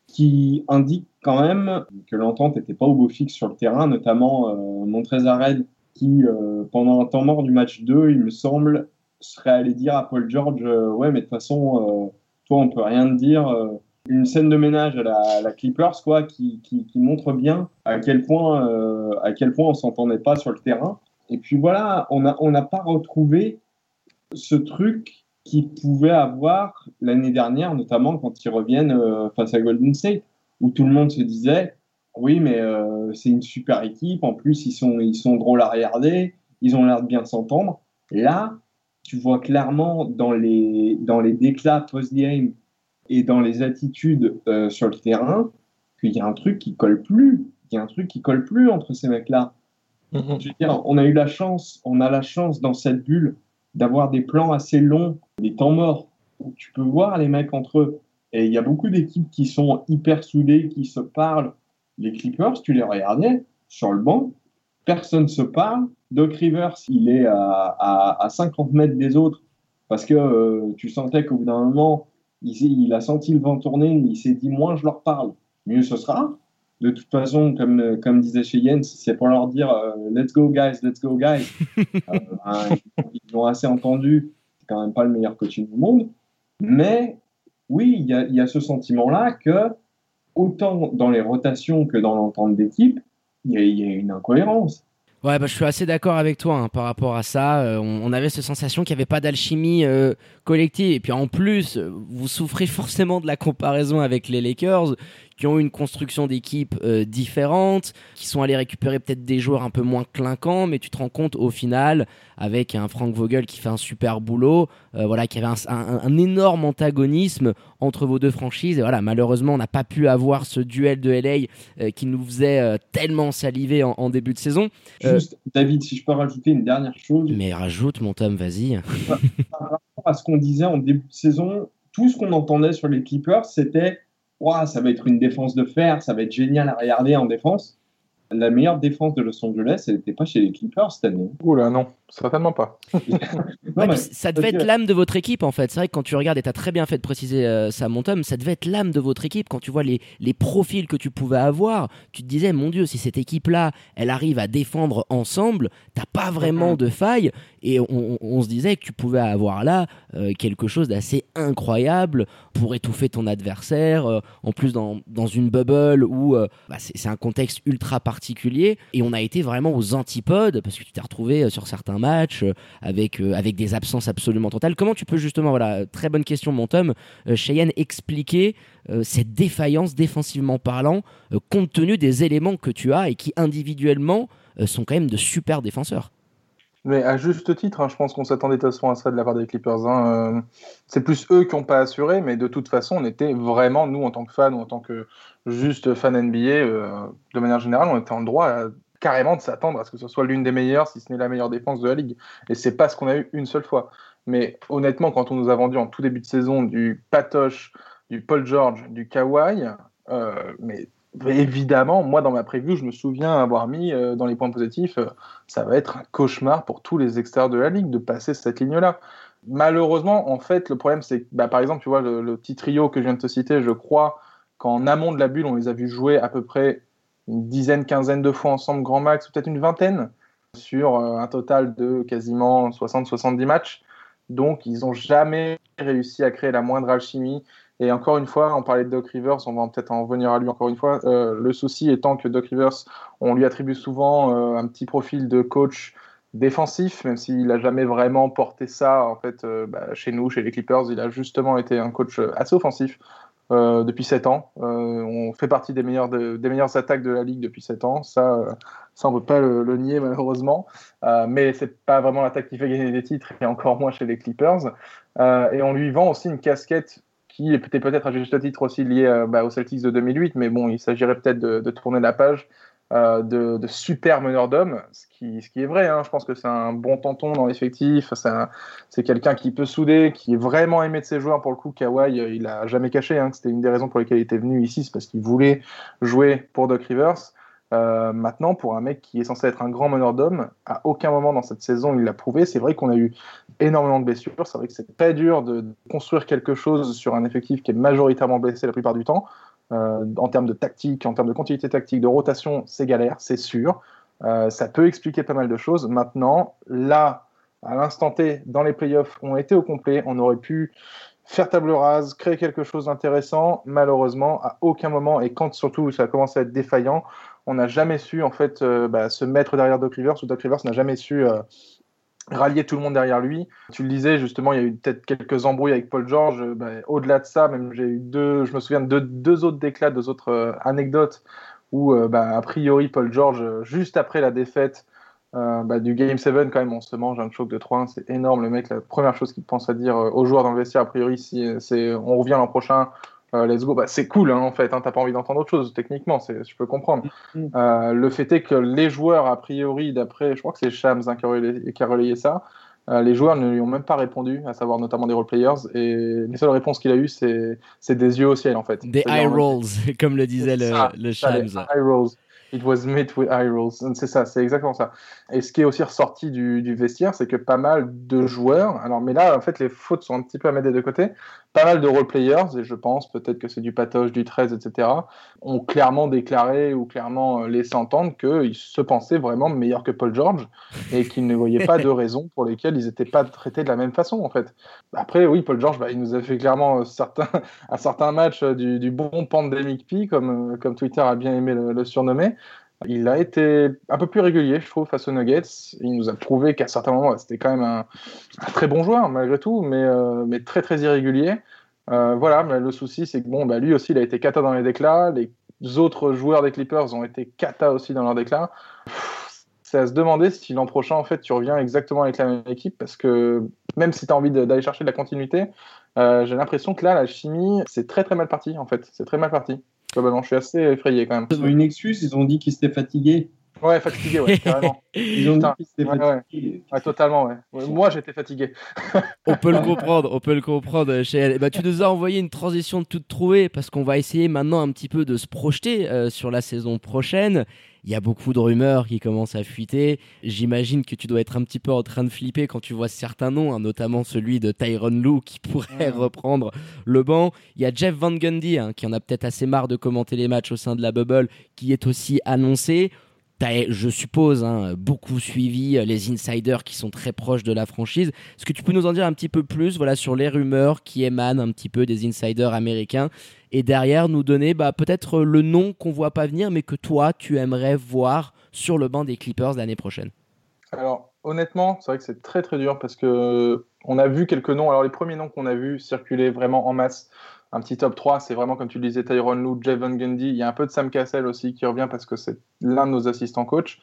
qui indiquent quand même que l'entente n'était pas au beau fixe sur le terrain, notamment euh, Montrezl qui, euh, pendant un temps mort du match 2, il me semble, serait allé dire à Paul George euh, Ouais, mais de toute façon, euh, toi, on peut rien te dire une scène de ménage à la, Clippers quoi, qui, qui, montre bien à quel point, euh, à quel point on s'entendait pas sur le terrain. Et puis voilà, on n'a on pas retrouvé ce truc qu'ils pouvaient avoir l'année dernière, notamment quand ils reviennent euh, face à Golden State, où tout le monde se disait oui, mais euh, c'est une super équipe. En plus, ils sont, ils sont drôles à regarder. Ils ont l'air de bien s'entendre. Là, tu vois clairement dans les, dans les déclats post-game et dans les attitudes euh, sur le terrain qu'il y a un truc qui colle plus. Il y a un truc qui colle plus entre ces mecs-là. Mm-hmm. Je veux dire, on a eu la chance, on a la chance dans cette bulle d'avoir des plans assez longs, des temps morts, où tu peux voir les mecs entre eux. Et il y a beaucoup d'équipes qui sont hyper soudées, qui se parlent. Les Clippers, tu les regardais sur le banc, personne se parle. Doc Rivers, il est à, à, 50 mètres des autres parce que euh, tu sentais qu'au bout d'un moment, il, a senti le vent tourner, il s'est dit moins je leur parle, mieux ce sera. De toute façon, comme, comme disait chez Jens, c'est pour leur dire euh, let's go guys, let's go guys. Euh, hein, ils l'ont assez entendu, c'est quand même pas le meilleur coaching du monde. Mais oui, il y a, y a, ce sentiment-là que, autant dans les rotations que dans l'entente d'équipe, il y, y, a une incohérence. Ouais, bah, je suis assez d'accord avec toi hein, par rapport à ça. Euh, on, avait cette sensation qu'il n'y avait pas d'alchimie euh, collective. Et puis en plus, vous souffrez forcément de la comparaison avec les Lakers, qui ont eu une construction d'équipe euh, différente, qui sont allés récupérer peut-être des joueurs un peu moins clinquants, mais tu te rends compte au final, avec un Frank Vogel qui fait un super boulot, euh, voilà, qui avait un, énorme antagonisme entre vos deux franchises. Et voilà, malheureusement, on n'a pas pu avoir ce duel de LA euh, qui nous faisait tellement saliver en, début de saison. Juste, David, si je peux rajouter une dernière chose. Mais rajoute, mon Tom, vas-y. Par rapport à ce qu'on disait en début de saison, tout ce qu'on entendait sur les Clippers, c'était ça va être une défense de fer, ça va être génial à regarder en défense. La meilleure défense de Los Angeles, elle n'était pas chez les Clippers cette année. Oula, non, certainement pas. ça devait être l'âme de votre équipe en fait. C'est vrai que quand tu regardes, et tu as très bien fait de préciser euh, ça, mon Tom, ça devait être l'âme de votre équipe. Quand tu vois les, les profils que tu pouvais avoir, tu te disais, mon Dieu, si cette équipe-là, elle arrive à défendre ensemble, t'as pas vraiment de faille. Et on, se disait que tu pouvais avoir là euh, quelque chose d'assez incroyable pour étouffer ton adversaire. Euh, en plus, dans, dans, une bubble où bah, c'est un contexte ultra particulier. Et on a été vraiment aux antipodes parce que tu t'es retrouvé sur certains matchs avec, euh, avec des absences absolument totales. Comment tu peux justement, voilà, très bonne question mon Tom, euh, Cheyenne, expliquer euh, cette défaillance défensivement parlant compte tenu des éléments que tu as et qui individuellement sont quand même de super défenseurs? Mais à juste titre, hein, je pense qu'on s'attendait de toute façon à ça de la part des Clippers. Hein, c'est plus eux qui n'ont pas assuré, mais de toute façon, on était vraiment, nous, en tant que fans ou en tant que juste fan NBA, de manière générale, on était en droit carrément de s'attendre à ce que ce soit l'une des meilleures, si ce n'est la meilleure défense de la ligue. Et c'est pas ce qu'on a eu une seule fois. Mais honnêtement, quand on nous a vendu en tout début de saison du Patoche, du Paul George, du Kawhi, euh, mais évidemment, moi dans ma preview, je me souviens avoir mis euh, dans les points positifs, euh, ça va être un cauchemar pour tous les extérieurs de la ligue de passer cette ligne-là. Malheureusement, en fait, le problème c'est que, bah, par exemple, tu vois, le, le, petit trio que je viens de te citer, je crois qu'en amont de la bulle, on les a vus jouer à peu près une dizaine, quinzaine de fois ensemble, grand max, peut-être une vingtaine, sur euh, un total de quasiment 60-70 matchs. Donc, ils n'ont jamais réussi à créer la moindre alchimie. Et encore une fois, on parlait de Doc Rivers, on va peut-être en venir à lui encore une fois. Euh, le souci étant que Doc Rivers, on lui attribue souvent euh, un petit profil de coach défensif, même s'il n'a jamais vraiment porté ça en fait bah, chez nous, chez les Clippers. Il a justement été un coach assez offensif. Euh, depuis 7 ans. Euh, on fait partie des meilleures, des meilleures attaques de la ligue depuis 7 ans. Ça, euh, ça on ne peut pas le, nier malheureusement. mais c'est pas vraiment l'attaque qui fait gagner des titres et encore moins chez les Clippers. et on lui vend aussi une casquette qui est peut-être à juste titre aussi liée bah, aux Celtics de 2008. Mais bon, il s'agirait peut-être de, tourner la page euh, de, super meneur d'hommes, ce qui, est vrai. Hein. Je pense que c'est un bon tonton dans l'effectif. C'est quelqu'un qui peut souder, qui est vraiment aimé de ses joueurs. Pour le coup, Kawhi, euh, il a jamais caché hein, c'était une des raisons pour lesquelles il était venu ici, c'est parce qu'il voulait jouer pour Doc Rivers. Euh, maintenant, pour un mec qui est censé être un grand meneur d'hommes, à aucun moment dans cette saison il l'a prouvé. C'est vrai qu'on a eu énormément de blessures. C'est vrai que c'est très dur de construire quelque chose sur un effectif qui est majoritairement blessé la plupart du temps. Euh, en termes de tactique, en termes de continuité tactique, de rotation, c'est galère, c'est sûr. Euh, ça peut expliquer pas mal de choses. Maintenant, là, à l'instant T, dans les playoffs, on était au complet. On aurait pu faire table rase, créer quelque chose d'intéressant. Malheureusement, à aucun moment, et quand surtout ça a commencé à être défaillant, on n'a jamais su en fait euh, bah, se mettre derrière Doc Rivers ou Doc Rivers n'a jamais su rallier tout le monde derrière lui. Tu le disais, justement, il y a eu peut-être quelques embrouilles avec Paul George. Euh, bah, au-delà de ça, même j'ai eu deux, je me souviens de deux, autres déclats, deux autres euh, anecdotes où, euh, bah, a priori, Paul George, juste après la défaite du Game 7, quand même, on se mange un choc de 3-1. C'est énorme, le mec. La première chose qu'il pense à dire aux joueurs dans le vestiaire, a priori, c'est on revient l'an prochain, euh, let's go, bah, c'est cool hein, en fait, hein, t'as pas envie d'entendre autre chose techniquement, je peux comprendre. Mm-hmm. Euh, le fait est que les joueurs, a priori, d'après, je crois que c'est Shams hein, qui, a relayé, ça, euh, les joueurs ne lui ont même pas répondu, à savoir notamment des roleplayers, et les seules réponses qu'il a eues, c'est des yeux au ciel en fait. Des eye rolls, comme le disait le, le Shams. eye rolls. It was met with eye rolls. C'est ça, c'est exactement ça. Et ce qui est aussi ressorti du, du vestiaire, c'est que pas mal de joueurs, alors mais là en fait les fautes sont un petit peu à mettre des deux côtés, pas mal de role-players, et je pense peut-être que c'est du patoche, du 13, etc., ont clairement déclaré ou clairement euh, laissé entendre qu'ils se pensaient vraiment meilleurs que Paul George et qu'ils ne voyaient pas de raison pour lesquelles ils n'étaient pas traités de la même façon, en fait. Après, oui, Paul George, bah, il nous a fait clairement euh, certains, un certain match euh, du, du bon Pandemic P, comme, comme Twitter a bien aimé le, surnommer. Il a été un peu plus régulier, je trouve, face aux Nuggets. Il nous a prouvé qu'à certains moments, c'était quand même un, très bon joueur, malgré tout, mais, mais très, très irrégulier. voilà, mais le souci, c'est que bon, bah, lui aussi, il a été cata dans les déclats. Les autres joueurs des Clippers ont été cata aussi dans leurs déclats. C'est à se demander si l'an prochain, en fait, tu reviens exactement avec la même équipe, parce que même si tu as envie d'aller chercher de la continuité, j'ai l'impression que là, la chimie, c'est très très mal parti, en fait. C'est très mal parti. Je suis assez effrayé quand même. Ils ont une excuse, ils ont dit qu'ils s'étaient fatigués. Ouais, fatigué, ouais, carrément. Ils ont fatigué. totalement, ouais. Moi, j'étais fatigué. on peut le comprendre, on peut le comprendre, chez bah, tu nous as envoyé une transition de toute trouée parce qu'on va essayer maintenant un petit peu de se projeter euh, sur la saison prochaine. Il y a beaucoup de rumeurs qui commencent à fuiter. J'imagine que tu dois être un petit peu en train de flipper quand tu vois certains noms, hein, notamment celui de Tyron Lou qui pourrait reprendre le banc. Il y a Jeff Van Gundy hein, qui en a peut-être assez marre de commenter les matchs au sein de la bubble, qui est aussi annoncé je suppose, hein, beaucoup suivi euh, les insiders qui sont très proches de la franchise. Est-ce que tu peux nous en dire un petit peu plus voilà, sur les rumeurs qui émanent un petit peu des insiders américains et derrière nous donner bah, peut-être le nom qu'on voit pas venir mais que toi tu aimerais voir sur le banc des Clippers l'année prochaine? Alors honnêtement, c'est vrai que c'est très très dur parce que on a vu quelques noms. Alors les premiers noms qu'on a vus circuler vraiment en masse un petit top 3, c'est vraiment comme tu le disais, Tyron Lou, Javon Gundy. Il y a un peu de Sam Cassell aussi qui revient parce que c'est l'un de nos assistants coach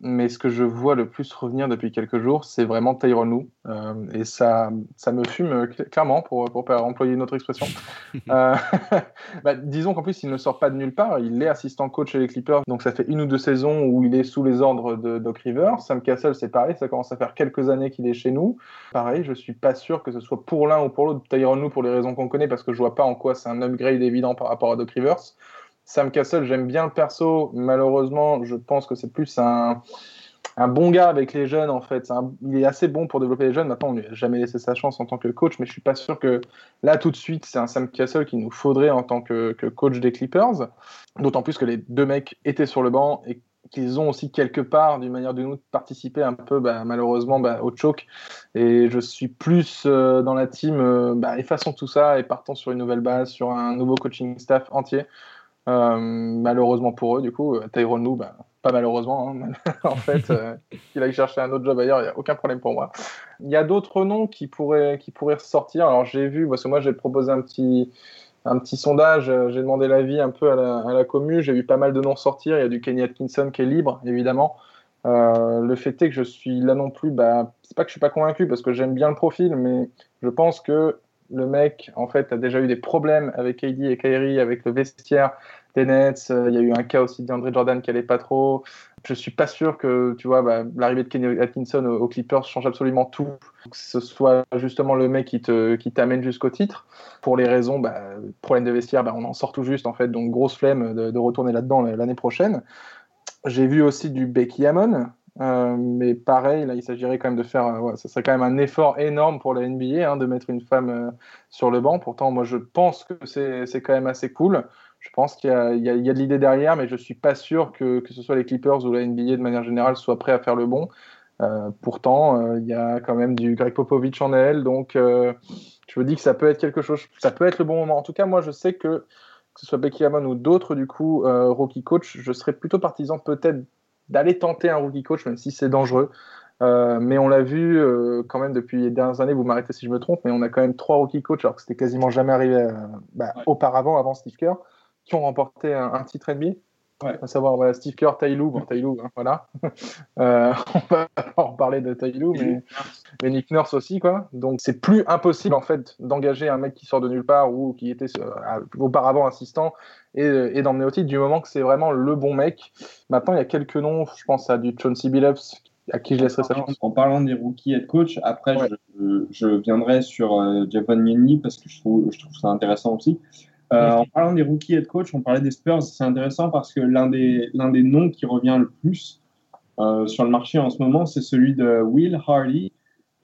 mais ce que je vois le plus revenir depuis quelques jours, c'est vraiment Tyron Lou. Euh, et ça, ça me fume clairement, pour, pour employer une autre expression. euh, bah, disons qu'en plus, il ne sort pas de nulle part. Il est assistant coach chez les Clippers, donc ça fait une ou deux saisons où il est sous les ordres de Doc Rivers. Sam Castle, c'est pareil, ça commence à faire quelques années qu'il est chez nous. Pareil, je suis pas sûr que ce soit pour l'un ou pour l'autre. Tyron Lou, pour les raisons qu'on connaît, parce que je vois pas en quoi c'est un upgrade évident par rapport à Doc Rivers. Sam Castle, j'aime bien le perso. Malheureusement, je pense que c'est plus un, bon gars avec les jeunes, en fait. il est assez bon pour développer les jeunes. Maintenant, on lui a jamais laissé sa chance en tant que coach, mais je suis pas sûr que là, tout de suite, c'est un Sam Castle qu'il nous faudrait en tant que, coach des Clippers. D'autant plus que les deux mecs étaient sur le banc et qu'ils ont aussi quelque part, d'une manière ou d'une autre, participé un peu, bah, malheureusement, bah, au choke. Et je suis plus euh, dans la team, euh, bah, effaçons tout ça et partons sur une nouvelle base, sur un nouveau coaching staff entier. Euh, malheureusement pour eux, du coup, euh, Tyrone Lou, bah, pas malheureusement, hein, en fait, euh, qu'il aille chercher un autre job ailleurs, il n'y a aucun problème pour moi. Il y a d'autres noms qui pourraient, qui pourraient ressortir. Alors j'ai vu, parce que moi j'ai proposé un petit, un petit sondage, j'ai demandé l'avis un peu à la, à commu, j'ai vu pas mal de noms sortir. Il y a du Kenny Atkinson qui est libre, évidemment. le fait est que je suis là non plus, bah, c'est pas que je suis pas convaincu parce que j'aime bien le profil, mais je pense que le mec, en fait, a déjà eu des problèmes avec KD et Kyrie, avec le vestiaire des Nets. Euh, il y a eu un cas aussi d'André Jordan qui allait pas trop. Je suis pas sûr que, tu vois, bah, l'arrivée de Kenny Atkinson aux, Clippers change absolument tout. Que ce soit justement le mec qui te, qui t'amène jusqu'au titre. Pour les raisons, bah, problème de vestiaire, bah, on en sort tout juste, en fait. Donc, grosse flemme de, de retourner là-dedans l'année prochaine. J'ai vu aussi du Becky Hammon, euh, mais pareil, là, il s'agirait quand même de faire. Euh, ça serait quand même un effort énorme pour la NBA hein, de mettre une femme euh, sur le banc. Pourtant, moi, je pense que c'est quand même assez cool. Je pense qu'il y, y, a de l'idée derrière, mais je suis pas sûr que, que ce soit les Clippers ou la NBA de manière générale soient prêts à faire le bon. pourtant, il y a quand même du Greg Popovich en elle, donc je me dis que ça peut être quelque chose. Ça peut être le bon moment. En tout cas, moi, je sais que que ce soit Becky Hammon ou d'autres, du coup, rookie coach, je serais plutôt partisan peut-être d'aller tenter un rookie coach, même si c'est dangereux. Euh, mais on l'a vu euh, quand même depuis les dernières années, vous m'arrêtez si je me trompe, mais on a quand même trois rookie coachs, alors que c'était quasiment jamais arrivé euh, bah, auparavant, avant Steve Kerr, qui ont remporté un, un titre NBA. Ouais. À savoir voilà, Steve Kerr, Taylou, bon, Taylou, hein, voilà. euh, on va en parler de Taylou, mais, mais, Nick Nurse aussi, quoi. Donc c'est plus impossible en fait d'engager un mec qui sort de nulle part ou qui était euh, auparavant assistant et, et d'emmener au titre du moment que c'est vraiment le bon mec. Maintenant, il y a quelques noms, je pense à du Chauncey Billups à qui je laisserai sa chance. En parlant des rookies head coach, après je, je, viendrai sur euh, Javon parce que je trouve, je trouve ça intéressant aussi. Euh, en parlant des rookies head coach, on parlait des Spurs. C'est intéressant parce que l'un des, l'un des noms qui revient le plus euh, sur le marché en ce moment, c'est celui de Will Hardy,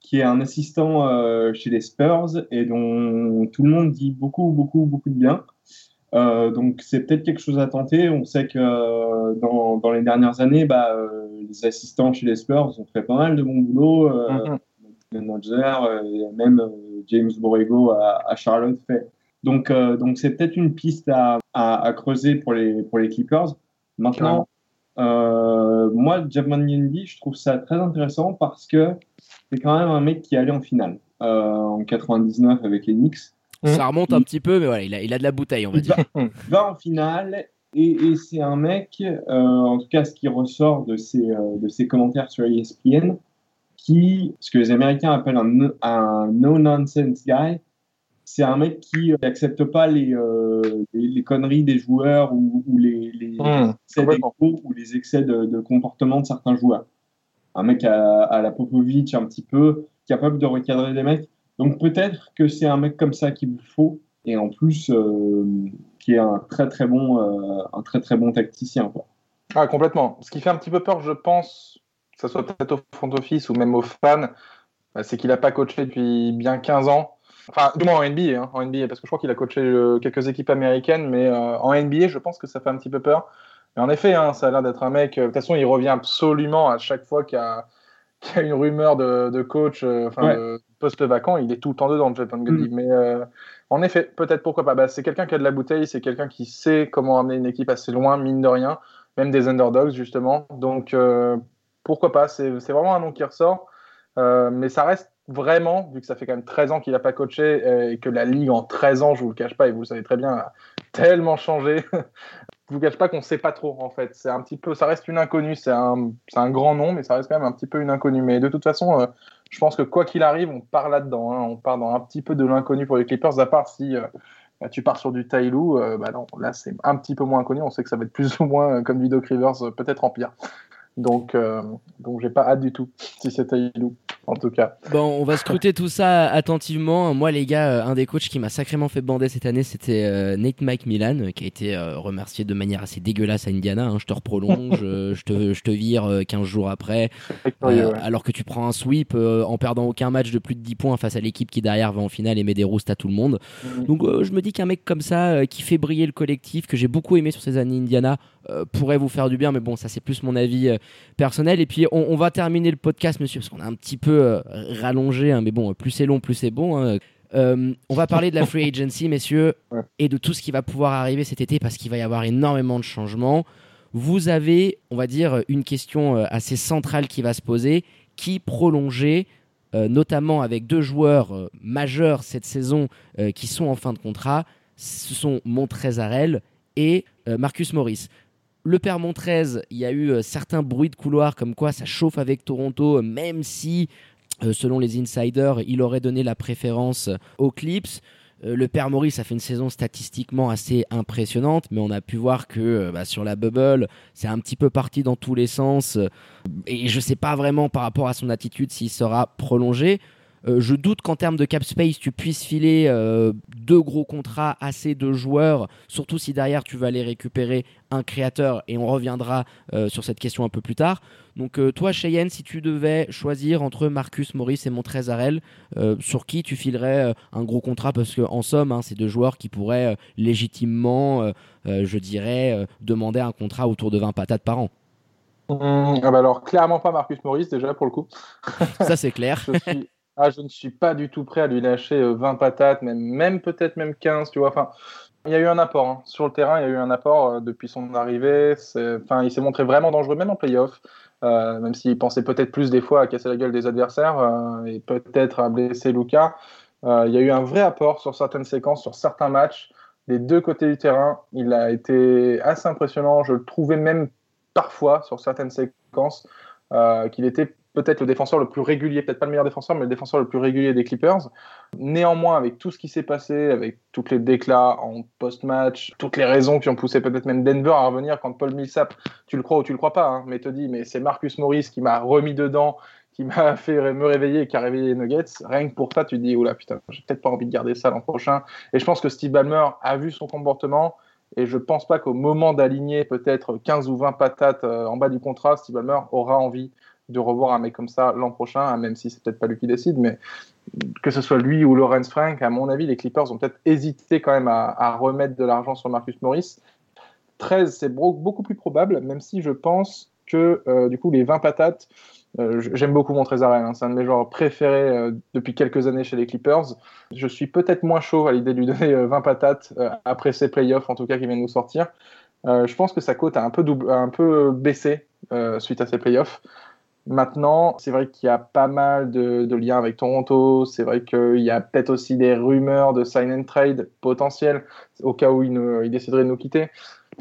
qui est un assistant euh, chez les Spurs et dont tout le monde dit beaucoup, beaucoup, beaucoup de bien. Donc c'est peut-être quelque chose à tenter. On sait que dans, dans, les dernières années, bah, les assistants chez les Spurs ont fait pas mal de bon boulot. -hmm. et même James Borrego à, à Charlotte fait donc, euh, donc c'est peut-être une piste à, à, creuser pour les, pour les Clippers. Maintenant, euh, moi, Jamal Yendi, je trouve ça très intéressant parce que c'est quand même un mec qui est allé en finale euh, en 99 avec les Knicks. Ça remonte un petit peu, mais voilà, il a, il a de la bouteille, on va dire. Va, va en finale et, et c'est un mec, euh, en tout cas ce qui ressort de ses, euh, de ses commentaires sur ESPN, qui, ce que les Américains appellent un no-nonsense guy, c'est un mec qui n'accepte pas les, euh, les, les conneries des joueurs ou, ou les, les Mmh, excès ou les excès de, de comportement de certains joueurs. Un mec à, à la Popovic un petit peu, capable de recadrer des mecs. Donc peut-être que c'est un mec comme ça qu'il vous faut et en plus euh, qui est un très très bon euh, un très très bon tacticien. Quoi. Ah, complètement. Ce qui fait un petit peu peur, je pense, que ce soit peut-être au front office ou même aux fans, bah, c'est qu'il n'a pas coaché depuis bien 15 ans. Enfin, du moins en NBA, hein, en NBA, parce que je crois qu'il a coaché euh, quelques équipes américaines, mais euh, en NBA, je pense que ça fait un petit peu peur. Mais en effet, hein, ça a l'air d'être un mec. euh, De toute façon, il revient absolument à chaque fois qu'il y a, qu'il y a une rumeur de, de coach, enfin, Ouais. de poste vacant, il est tout le temps dedans, Jeff Van Gundy. Mais en effet, peut-être pourquoi pas. Bah, c'est quelqu'un qui a de la bouteille, c'est quelqu'un qui sait comment amener une équipe assez loin, mine de rien, même des underdogs, justement. Donc, pourquoi pas C'est c'est vraiment un nom qui ressort. Euh, mais ça reste vraiment, vu que ça fait quand même 13 ans qu'il n'a pas coaché euh, et que la ligue en 13 ans, je vous le cache pas, et vous le savez très bien, a tellement changé. je vous cache pas qu'on sait pas trop en fait. C'est un petit peu, ça reste une inconnue. C'est un, un grand nom, mais ça reste quand même un petit peu une inconnue. Mais de toute façon, euh, je pense que quoi qu'il arrive, on part là-dedans. hein. On part dans un petit peu de l'inconnu pour les Clippers, à part si euh, bah, tu pars sur du Tailou. euh, bah non, là c'est un petit peu moins inconnu. On sait que ça va être plus ou moins comme du Doc Rivers, peut-être en pire. Donc, donc j'ai pas hâte du tout si c'est Tailou, en tout cas. Bon, on va scruter tout ça attentivement. Moi, les gars, euh, un des coachs qui m'a sacrément fait bander cette année, c'était euh, Nate Mike Milan, euh, qui a été euh, remercié de manière assez dégueulasse à Indiana. hein. Je te reprolonge, je, te, je te vire euh, 15 jours après, ouais. alors que tu prends un sweep en perdant aucun match de plus de 10 points face à l'équipe qui derrière va en finale et met des roustes à tout le monde. Mhm. Donc je me dis qu'un mec comme ça, qui fait briller le collectif, que j'ai beaucoup aimé sur ces années Indiana, euh, pourrait vous faire du bien. Mais bon, ça c'est plus mon avis euh, personnel. Et puis on, on va terminer le podcast, monsieur, parce qu'on a un petit peu euh, rallongé. hein, mais bon, plus c'est long, plus c'est bon. hein. Euh, on va parler de la free agency, messieurs, Ouais. et de tout ce qui va pouvoir arriver cet été, parce qu'il va y avoir énormément de changements. Vous avez, on va dire, une question assez centrale qui va se poser. Qui prolonger euh, notamment avec deux joueurs euh, majeurs cette saison qui sont en fin de contrat. Ce sont Montrezarel et Marcus Morris. Le père Montrez, il y a eu euh, certains bruits de couloir comme quoi ça chauffe avec Toronto, euh, même si, euh, selon les insiders, il aurait donné la préférence aux Clips. Le père Maurice a fait une saison statistiquement assez impressionnante, mais on a pu voir que bah, sur la bubble, c'est un petit peu parti dans tous les sens. et je ne sais pas vraiment par rapport à son attitude s'il sera prolongé. Euh, je doute qu'en termes de cap space, tu puisses filer euh, deux gros contrats, assez de joueurs, surtout si derrière tu vas aller récupérer un créateur, et on reviendra euh, sur cette question un peu plus tard. Donc toi, Cheyenne, si tu devais choisir entre Marcus Morris et Montrezarel, sur qui tu filerais un gros contrat? Parce qu'en somme, hein, c'est deux joueurs qui pourraient légitimement, je dirais, demander un contrat autour de 20 patates par an. Hum, ah bah alors, clairement pas Marcus Morris, déjà, pour le coup. Ça, c'est clair. je, suis... ah, je ne suis pas du tout prêt à lui lâcher euh, 20 patates, même, même peut-être même 15, tu vois. Enfin, il y a eu un apport. hein. Sur le terrain, il y a eu un apport euh, depuis son arrivée. Enfin, il s'est montré vraiment dangereux, même en playoff. Euh, même s'il pensait peut-être plus des fois à casser la gueule des adversaires euh, et peut-être à blesser Luca. Euh, il y a eu un vrai apport sur certaines séquences, sur certains matchs, des deux côtés du terrain. Il a été assez impressionnant. Je le trouvais même parfois sur certaines séquences euh, qu'il était peut-être le défenseur le plus régulier, peut-être pas le meilleur défenseur, mais le défenseur le plus régulier des Clippers. Néanmoins, avec tout ce qui s'est passé, avec tous les déclats en post-match, toutes les raisons qui ont poussé peut-être même Denver à revenir quand Paul Millsap, tu le crois ou tu le crois pas, hein, mais te dit, mais c'est Marcus Morris qui m'a remis dedans, qui m'a fait me réveiller et qui a réveillé les Nuggets. Rien que pour ça, tu te dis, oula putain, j'ai peut-être pas envie de garder ça l'an prochain. Et je pense que Steve Ballmer a vu son comportement. Et je pense pas qu'au moment d'aligner peut-être 15 ou 20 patates euh, en bas du contrat, Steve Ballmer aura envie de revoir un mec comme ça l'an prochain, même si c'est peut-être pas lui qui décide, mais que ce soit lui ou Lawrence Frank, à mon avis, les Clippers ont peut-être hésité quand même à, remettre de l'argent sur Marcus Morris. 13, c'est beaucoup plus probable, même si je pense que euh, du coup, les 20 patates, euh, j'aime beaucoup mon Trésarel, hein, c'est un de mes joueurs préférés euh, depuis quelques années chez les Clippers. Je suis peut-être moins chaud à l'idée de lui donner euh, 20 patates après ces playoffs, en tout cas, qui viennent nous sortir. Je pense que sa cote a un peu, a un peu baissé suite à ces playoffs. Maintenant, c'est vrai qu'il y a pas mal de, liens avec Toronto. C'est vrai qu'il y a peut-être aussi des rumeurs de sign and trade potentiels au cas où il, déciderait de nous quitter.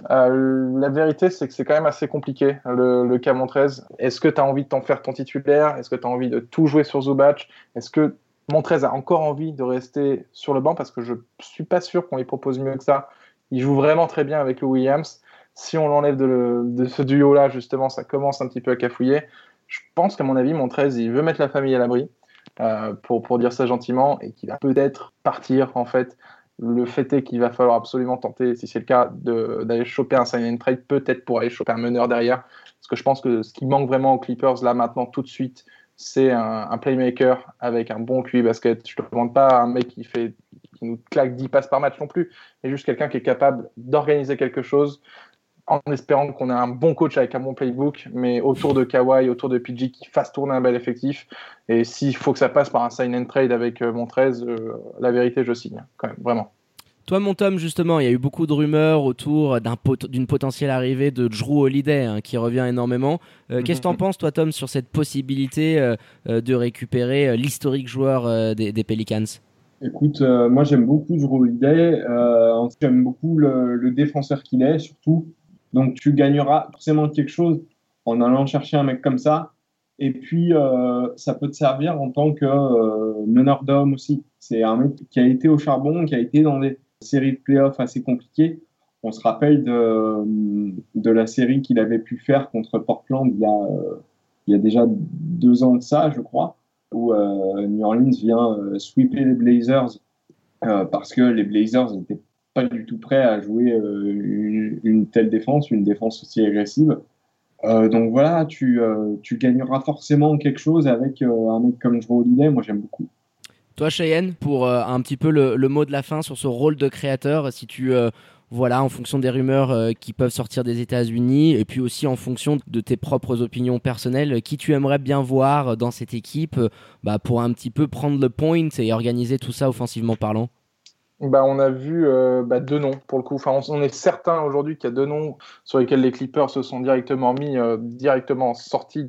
Euh, la vérité, c'est que c'est quand même assez compliqué, le, le cas Montrez. Est-ce que tu as envie de t'en faire ton titulaire? Est-ce que tu as envie de tout jouer sur Zubac? Est-ce que Montrez a encore envie de rester sur le banc? Parce que je suis pas sûr qu'on lui propose mieux que ça. Il joue vraiment très bien avec le Williams. Si on l'enlève de, ce duo-là, justement, ça commence un petit peu à cafouiller je pense qu'à mon avis, Montrez, il veut mettre la famille à l'abri, euh, pour, pour dire ça gentiment, et qu'il va peut-être partir, en fait. Le fait est qu'il va falloir absolument tenter, si c'est le cas, d'aller choper un sign and trade, peut-être pour aller choper un meneur derrière. Parce que je pense que ce qui manque vraiment aux Clippers, là, maintenant, tout de suite, c'est un, playmaker avec un bon QI basket. Je ne te demande pas un mec qui, fait, qui nous claque 10 passes par match non plus, mais juste quelqu'un qui est capable d'organiser quelque chose, en espérant qu'on ait un bon coach avec un bon playbook, mais autour de Kawhi, autour de PG qui fasse tourner un bel effectif. Et s'il faut que ça passe par un sign and trade avec euh, Montrez, euh, la vérité, je signe, quand même, vraiment. Toi, mon Tom, justement, il y a eu beaucoup de rumeurs autour d'une potentielle arrivée de Drew Holiday, hein, qui revient énormément. Euh, qu'est-ce que tu en penses, toi, Tom, sur cette possibilité de récupérer l'historique joueur des, Pelicans? Écoute, moi j'aime beaucoup Drew Holiday. j'aime beaucoup le, le défenseur qu'il est, surtout. Donc tu gagneras forcément quelque chose en allant chercher un mec comme ça. Et puis, euh, ça peut te servir en tant que euh, meneur d'homme aussi. C'est un mec qui a été au charbon, qui a été dans des séries de playoffs assez compliquées. On se rappelle de, de la série qu'il avait pu faire contre Portland il y a, euh, il y a déjà deux ans de ça, je crois, où New Orleans vient sweeper les Blazers parce que les Blazers n'étaient pas du tout prêt à jouer euh, une, telle défense, une défense aussi agressive. Euh, donc voilà, tu, euh, tu, gagneras forcément quelque chose avec un mec comme Joe Holiday. Moi, j'aime beaucoup. Toi, Cheyenne, pour un petit peu le, mot de la fin sur ce rôle de créateur, si tu voilà, en fonction des rumeurs qui peuvent sortir des États-Unis, et puis aussi en fonction de tes propres opinions personnelles, qui tu aimerais bien voir dans cette équipe bah, pour un petit peu prendre le point et organiser tout ça offensivement parlant? Bah, on a vu euh, bah, deux noms pour le coup. Enfin, on, est certain aujourd'hui qu'il y a deux noms sur lesquels les Clippers se sont directement mis, euh, directement sortis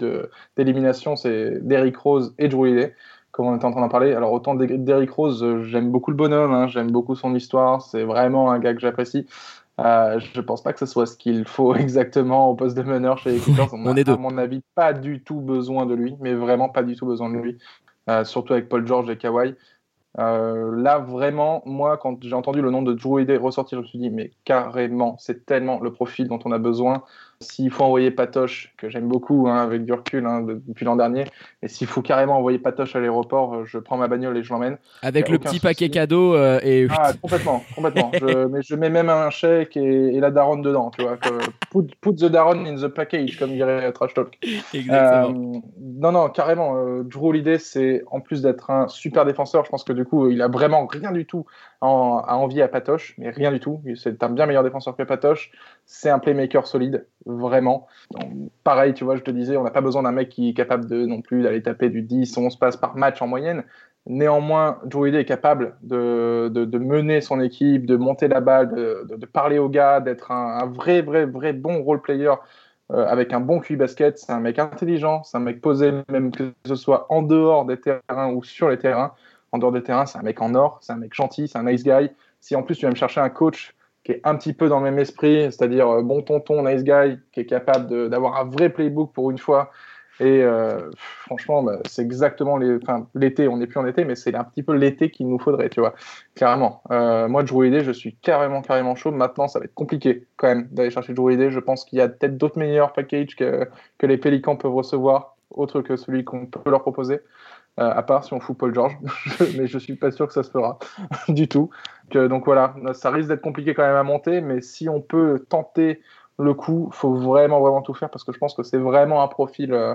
d'élimination. C'est Derrick Rose et Drew Holiday, comme on était en train d'en parler. Alors autant Derrick Rose, euh, j'aime beaucoup le bonhomme, hein, j'aime beaucoup son histoire. C'est vraiment un gars que j'apprécie. Euh, je pense pas que ce soit ce qu'il faut exactement au poste de meneur chez les Clippers. On, a, à mon avis, pas du tout besoin de lui, mais vraiment pas du tout besoin de lui. surtout avec Paul George et Kawhi. Euh, là, vraiment, moi, quand j'ai entendu le nom de Drew Holiday ressortir, je me suis dit, mais carrément, c'est tellement le profil dont on a besoin. S'il faut envoyer Patoche, que j'aime beaucoup hein, avec du recul hein, depuis l'an dernier, et s'il faut carrément envoyer Patoche à l'aéroport, euh, je prends ma bagnole et je l'emmène. Avec le petit paquet cadeau euh, et. Ah, complètement, complètement. je, mais je mets même un chèque et, la daronne dedans, tu vois. put, the daronne in the package, comme dirait Trash Talk. Exactement. Euh, non, non, carrément. Drew Holiday, c'est en plus d'être un super défenseur, je pense que du coup, il a vraiment rien du tout à envier à Patoche, mais rien du tout. C'est un bien meilleur défenseur que Patoche. C'est un playmaker solide vraiment. pareil, tu vois, je te disais, on n'a pas besoin d'un mec qui est capable de non plus d'aller taper du 10, 11 passes par match en moyenne. Néanmoins, Joe est capable de, mener son équipe, de monter la balle, de, de parler aux gars, d'être un, vrai, vrai, vrai bon role player euh, avec un bon QI basket. C'est un mec intelligent, c'est un mec posé, même que ce soit en dehors des terrains ou sur les terrains. En dehors des terrains, c'est un mec en or, c'est un mec gentil, c'est un nice guy. Si en plus tu vas me chercher un coach qui est un petit peu dans le même esprit, c'est-à-dire euh, bon tonton, nice guy, qui est capable d'avoir un vrai playbook pour une fois. Et euh, franchement, bah, c'est exactement l'été. On n'est plus en été, mais c'est un petit peu l'été qu'il nous faudrait, tu vois, clairement. Euh, moi, Drew Holiday, je suis carrément, carrément chaud. Maintenant, ça va être compliqué quand même d'aller chercher Drew Holiday. Je pense qu'il y a peut-être d'autres meilleurs packages que, que les Pélicans peuvent recevoir, autre que celui qu'on peut leur proposer. Euh, à part si on fout Paul George, mais je suis pas sûr que ça se fera du tout. donc voilà, ça risque d'être compliqué quand même à monter, mais si on peut tenter le coup, faut vraiment vraiment tout faire parce que je pense que c'est vraiment un profil euh,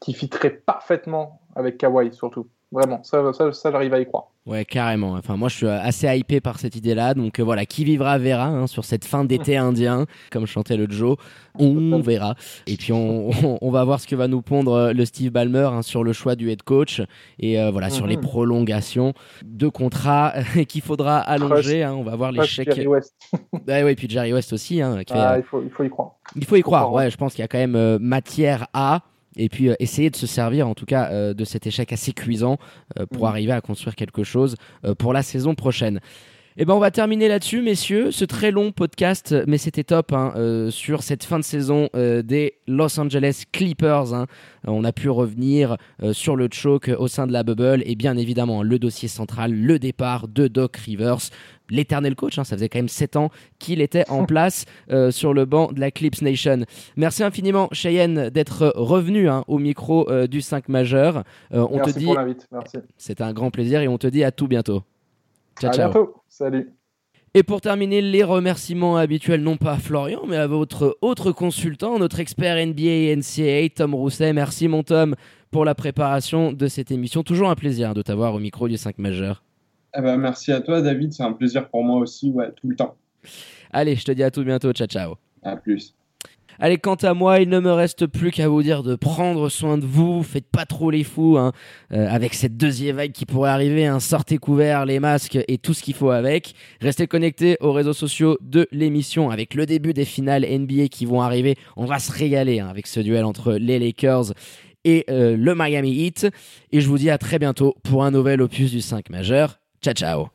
qui fitterait parfaitement avec Kawhi surtout. Vraiment, ça, ça, ça j'arrive à y croire. Ouais, carrément. Enfin, moi, je suis assez hypé par cette idée-là. Donc euh, voilà, qui vivra verra hein, sur cette fin d'été indien, comme chantait le Joe. On verra. Et puis on, on, va voir ce que va nous pondre euh, le Steve Ballmer hein, sur le choix du head coach et euh, voilà sur les mhm. prolongations de contrats qu'il faudra allonger. Hein, on va voir les chèques. Jerry West. ouais, ouais, et puis Jerry West aussi. Ah, il, faut, il faut y croire. Il faut y croire. Ouais, je pense qu'il y a quand même matière à. Et puis essayer de se servir en tout cas de cet échec assez cuisant pour mm. arriver à construire quelque chose pour la saison prochaine. Eh ben, on va terminer là-dessus, messieurs. Ce très long podcast, mais c'était top hein, euh, sur cette fin de saison euh, des Los Angeles Clippers. Hein. On a pu revenir euh, sur le choke au sein de la bubble et bien évidemment le dossier central, le départ de Doc Rivers, l'éternel coach. Hein. ça faisait quand même 7 ans qu'il était en place sur le banc de la Clips Nation. Merci infiniment, Cheyenne, d'être revenu au micro du 5 majeur. on Merci te dit, pour l'invite. Merci. C'est un grand plaisir et on te dit à tout bientôt. Ciao, à bientôt. Salut. Et pour terminer, les remerciements habituels, non pas à Florian, mais à votre autre consultant, notre expert NBA et NCAA, Tom Rousset. Merci mon Tom pour la préparation de cette émission. Toujours un plaisir de t'avoir au micro du 5 majeur. Eh ben, merci à toi David, c'est un plaisir pour moi aussi, ouais, tout le temps. Allez, je te dis à tout bientôt, ciao ciao. À plus. Allez, quant à moi, il ne me reste plus qu'à vous dire de prendre soin de vous. Faites pas trop les fous hein. euh, avec cette deuxième vague qui pourrait arriver. Hein. Sortez couverts, les masques et tout ce qu'il faut avec. Restez connectés aux réseaux sociaux de l'émission avec le début des finales NBA qui vont arriver. On va se régaler hein, avec ce duel entre les Lakers et euh, le Miami Heat. Et je vous dis à très bientôt pour un nouvel opus du 5 majeur. Ciao, ciao